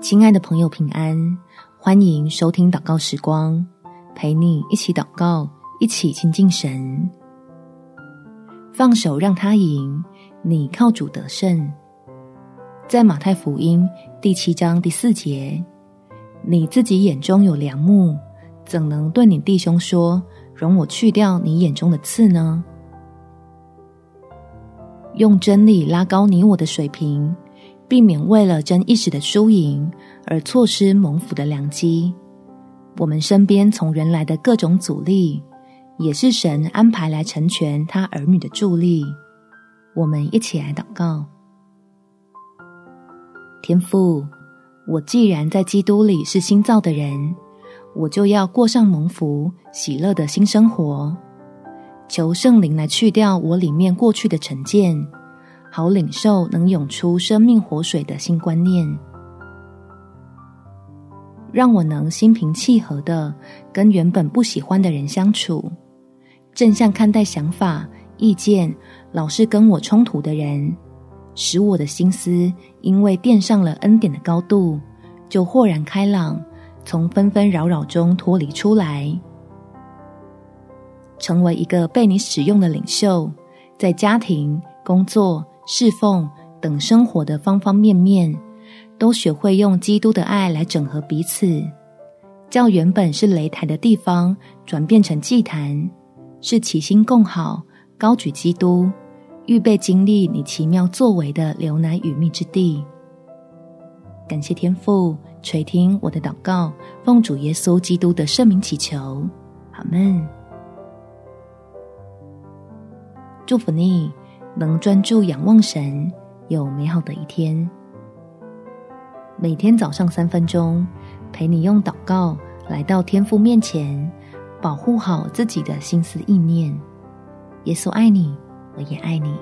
亲爱的朋友，平安！欢迎收听祷告时光，陪你一起祷告，一起亲近神。放手让他赢，你靠主得胜。在马太福音第七章第四节，你自己眼中有梁木，怎能对你弟兄说：“容我去掉你眼中的刺呢？”用真理拉高你我的水平。避免为了争一时的输赢而错失蒙福的良机。我们身边从人来的各种阻力，也是神安排来成全他儿女的助力。我们一起来祷告：天父，我既然在基督里是新造的人，我就要过上蒙福、喜乐的新生活。求圣灵来去掉我里面过去的成见。好领受能涌出生命活水的新观念，让我能心平气和的跟原本不喜欢的人相处，正向看待想法、意见老是跟我冲突的人，使我的心思因为垫上了恩典的高度，就豁然开朗，从纷纷扰扰中脱离出来，成为一个被你使用的领袖，在家庭、工作。侍奉等生活的方方面面，都学会用基督的爱来整合彼此，叫原本是擂台的地方转变成祭坛，是齐心共好、高举基督、预备经历你奇妙作为的流奶与蜜之地。感谢天父垂听我的祷告，奉主耶稣基督的圣名祈求，阿门。祝福你。能专注仰望神，有美好的一天。每天早上三分钟，陪你用祷告来到天父面前，保护好自己的心思意念。耶稣爱你，我也爱你。